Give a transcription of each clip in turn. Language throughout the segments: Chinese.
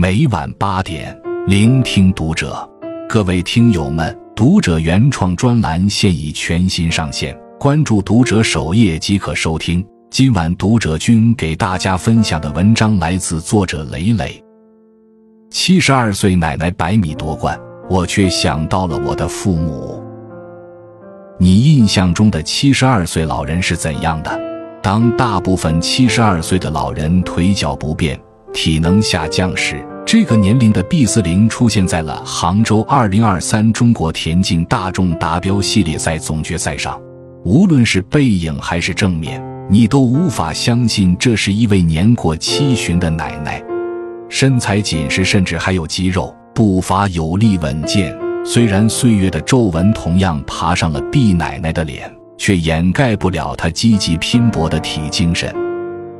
每晚八点，聆听读者。各位听友们，读者原创专栏现已全新上线，关注读者首页即可收听。今晚读者君给大家分享的文章来自作者雷雷。七十二岁奶奶百米夺冠，我却想到了我的父母。你印象中的七十二岁老人是怎样的？当大部分七十二岁的老人腿脚不便、体能下降时，这个年龄的毕斯林出现在了杭州2023中国田径大众达标系列赛总决赛上。无论是背影还是正面，你都无法相信这是一位年过七旬的奶奶。身材紧实，甚至还有肌肉，步伐有力稳健。虽然岁月的皱纹同样爬上了毕奶奶的脸，却掩盖不了她积极拼搏的体精神。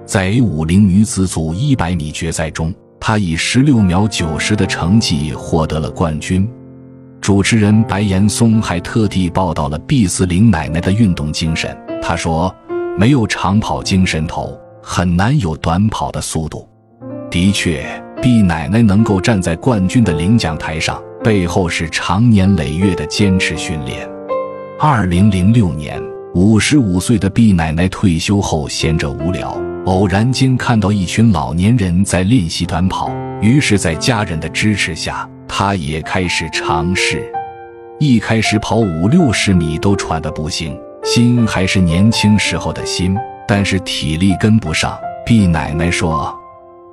在 A50 女子组100米决赛中。她以十六秒九十的成绩获得了冠军。主持人白岩松还特地报道了毕斯林奶奶的运动精神。他说：“没有长跑精神头，很难有短跑的速度。”的确，毕奶奶能够站在冠军的领奖台上，背后是长年累月的坚持训练。二零零六年，五十五岁的毕奶奶退休后，闲着无聊。偶然间看到一群老年人在练习短跑，于是，在家人的支持下，他也开始尝试。一开始跑五六十米都喘得不行，心还是年轻时候的心，但是体力跟不上。毕奶奶说，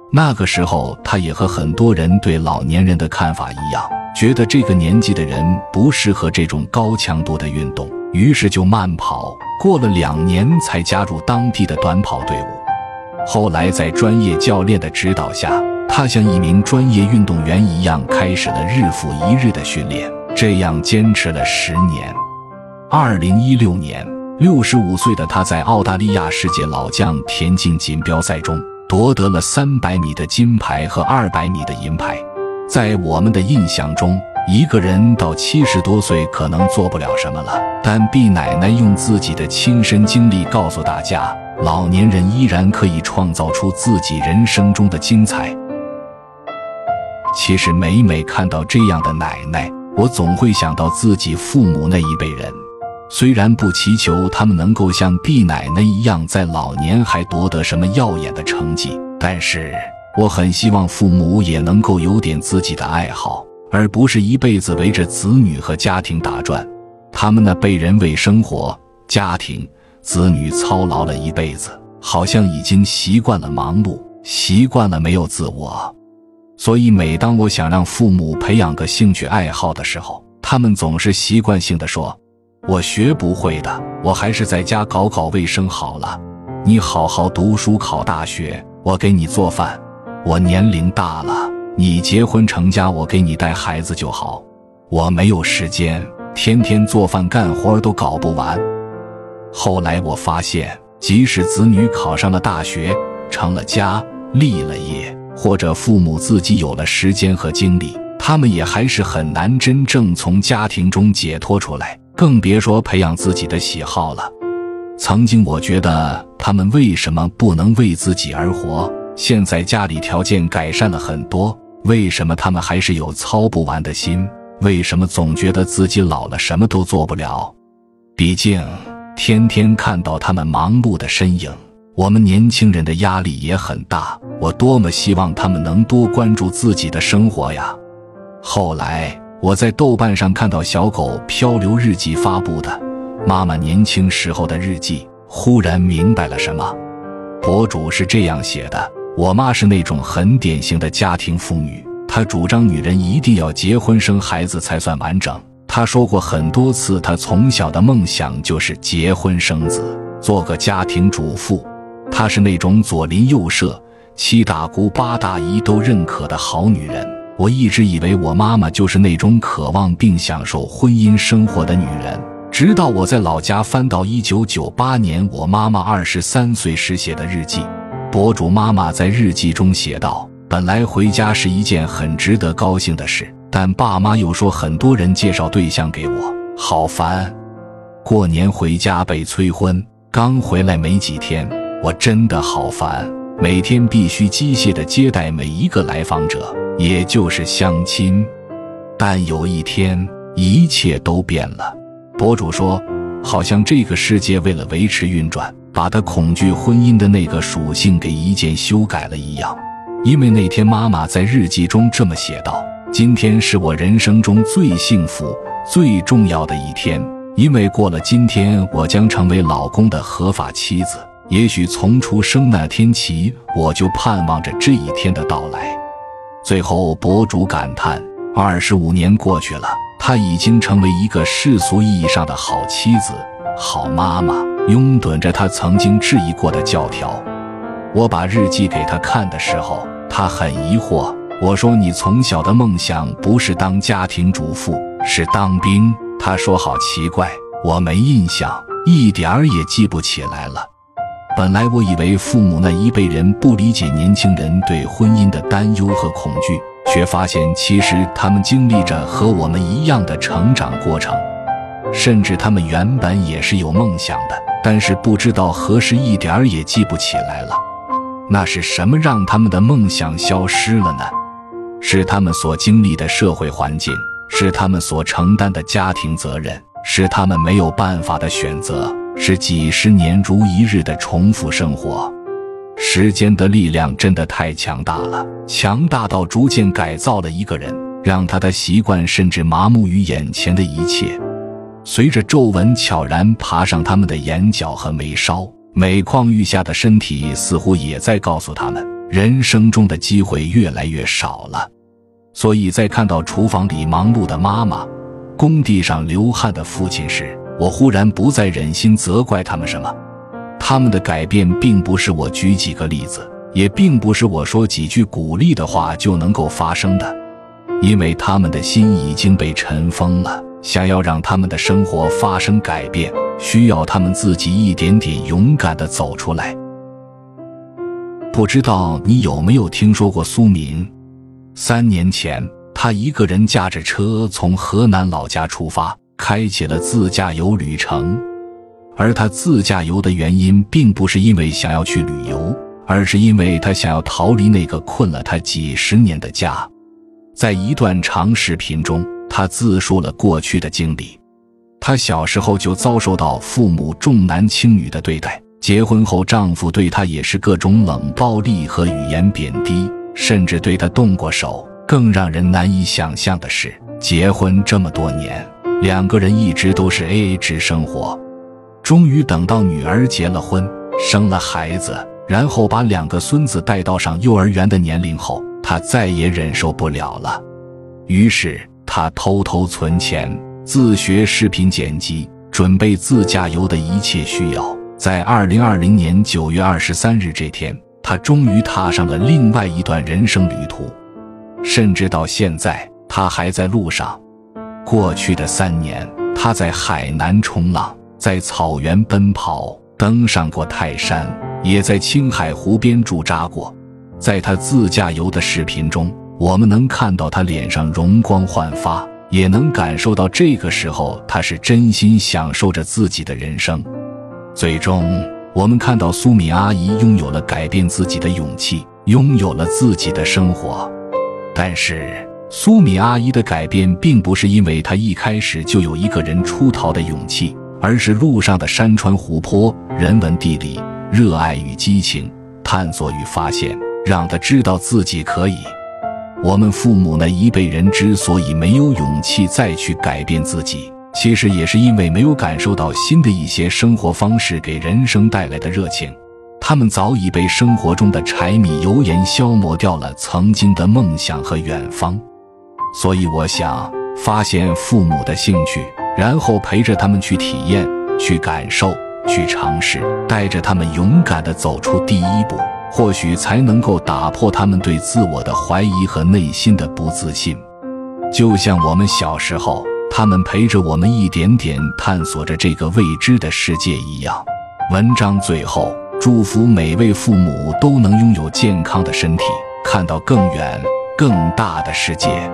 那个时候她也和很多人对老年人的看法一样，觉得这个年纪的人不适合这种高强度的运动，于是就慢跑。过了两年，才加入当地的短跑队伍。后来，在专业教练的指导下，他像一名专业运动员一样，开始了日复一日的训练。这样坚持了十年。二零一六年，六十五岁的他在澳大利亚世界老将田径锦标赛中夺得了三百米的金牌和二百米的银牌。在我们的印象中，一个人到七十多岁可能做不了什么了，但毕奶奶用自己的亲身经历告诉大家。老年人依然可以创造出自己人生中的精彩。其实每每看到这样的奶奶，我总会想到自己父母那一辈人。虽然不祈求他们能够像毕奶奶一样在老年还夺得什么耀眼的成绩，但是我很希望父母也能够有点自己的爱好，而不是一辈子围着子女和家庭打转。他们那辈人为生活、家庭。子女操劳了一辈子，好像已经习惯了忙碌，习惯了没有自我。所以，每当我想让父母培养个兴趣爱好的时候，他们总是习惯性的说：“我学不会的，我还是在家搞搞卫生好了。你好好读书，考大学，我给你做饭。我年龄大了，你结婚成家，我给你带孩子就好。我没有时间，天天做饭干活都搞不完。”后来我发现，即使子女考上了大学，成了家，立了业，或者父母自己有了时间和精力，他们也还是很难真正从家庭中解脱出来，更别说培养自己的喜好了。曾经我觉得他们为什么不能为自己而活？现在家里条件改善了很多，为什么他们还是有操不完的心？为什么总觉得自己老了什么都做不了？毕竟。天天看到他们忙碌的身影，我们年轻人的压力也很大。我多么希望他们能多关注自己的生活呀！后来我在豆瓣上看到小狗漂流日记发布的妈妈年轻时候的日记，忽然明白了什么。博主是这样写的：我妈是那种很典型的家庭妇女，她主张女人一定要结婚生孩子才算完整。他说过很多次，他从小的梦想就是结婚生子，做个家庭主妇。她是那种左邻右舍、七大姑八大姨都认可的好女人。我一直以为我妈妈就是那种渴望并享受婚姻生活的女人，直到我在老家翻到一九九八年我妈妈二十三岁时写的日记。博主妈妈在日记中写道：“本来回家是一件很值得高兴的事。”但爸妈又说很多人介绍对象给我，好烦。过年回家被催婚，刚回来没几天，我真的好烦。每天必须机械地接待每一个来访者，也就是相亲。但有一天，一切都变了。博主说，好像这个世界为了维持运转，把他恐惧婚姻的那个属性给一键修改了一样。因为那天妈妈在日记中这么写道：“今天是我人生中最幸福、最重要的一天，因为过了今天，我将成为老公的合法妻子。”也许从出生那天起，我就盼望着这一天的到来。最后，博主感叹：二十五年过去了，她已经成为一个世俗意义上的好妻子、好妈妈，拥趸着他曾经质疑过的教条。我把日记给他看的时候，他很疑惑。我说：“你从小的梦想不是当家庭主妇，是当兵。”他说：“好奇怪，我没印象，一点儿也记不起来了。”本来我以为父母那一辈人不理解年轻人对婚姻的担忧和恐惧，却发现其实他们经历着和我们一样的成长过程，甚至他们原本也是有梦想的，但是不知道何时一点儿也记不起来了。那是什么让他们的梦想消失了呢？是他们所经历的社会环境，是他们所承担的家庭责任，是他们没有办法的选择。是几十年如一日的重复生活，时间的力量真的太强大了，强大到逐渐改造了一个人，让他的习惯甚至麻木于眼前的一切。随着皱纹悄然爬上他们的眼角和眉梢，每况愈下的身体似乎也在告诉他们，人生中的机会越来越少了。所以在看到厨房里忙碌的妈妈，工地上流汗的父亲时，我忽然不再忍心责怪他们什么，他们的改变并不是我举几个例子，也并不是我说几句鼓励的话就能够发生的，因为他们的心已经被尘封了。想要让他们的生活发生改变，需要他们自己一点点勇敢地走出来。不知道你有没有听说过苏明？三年前，他一个人驾着车从河南老家出发。开启了自驾游旅程，而他自驾游的原因并不是因为想要去旅游，而是因为他想要逃离那个困了他几十年的家。在一段长视频中，他自述了过去的经历。他小时候就遭受到父母重男轻女的对待，结婚后丈夫对她也是各种冷暴力和语言贬低，甚至对她动过手。更让人难以想象的是，结婚这么多年。两个人一直都是 A A 制生活，终于等到女儿结了婚，生了孩子，然后把两个孙子带到上幼儿园的年龄后，他再也忍受不了了。于是他偷偷存钱，自学视频剪辑，准备自驾游的一切需要。在二零二零年九月二十三日这天，他终于踏上了另外一段人生旅途，甚至到现在，他还在路上。过去的三年，他在海南冲浪，在草原奔跑，登上过泰山，也在青海湖边驻扎过。在他自驾游的视频中，我们能看到他脸上容光焕发，也能感受到这个时候他是真心享受着自己的人生。最终，我们看到苏敏阿姨拥有了改变自己的勇气，拥有了自己的生活，但是。苏米阿姨的改变，并不是因为她一开始就有一个人出逃的勇气，而是路上的山川湖泊、人文地理、热爱与激情、探索与发现，让她知道自己可以。我们父母那一辈人之所以没有勇气再去改变自己，其实也是因为没有感受到新的一些生活方式给人生带来的热情。他们早已被生活中的柴米油盐消磨掉了曾经的梦想和远方。所以，我想发现父母的兴趣，然后陪着他们去体验、去感受、去尝试，带着他们勇敢地走出第一步，或许才能够打破他们对自我的怀疑和内心的不自信。就像我们小时候，他们陪着我们一点点探索着这个未知的世界一样。文章最后，祝福每位父母都能拥有健康的身体，看到更远、更大的世界。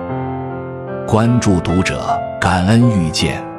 关注读者，感恩遇见。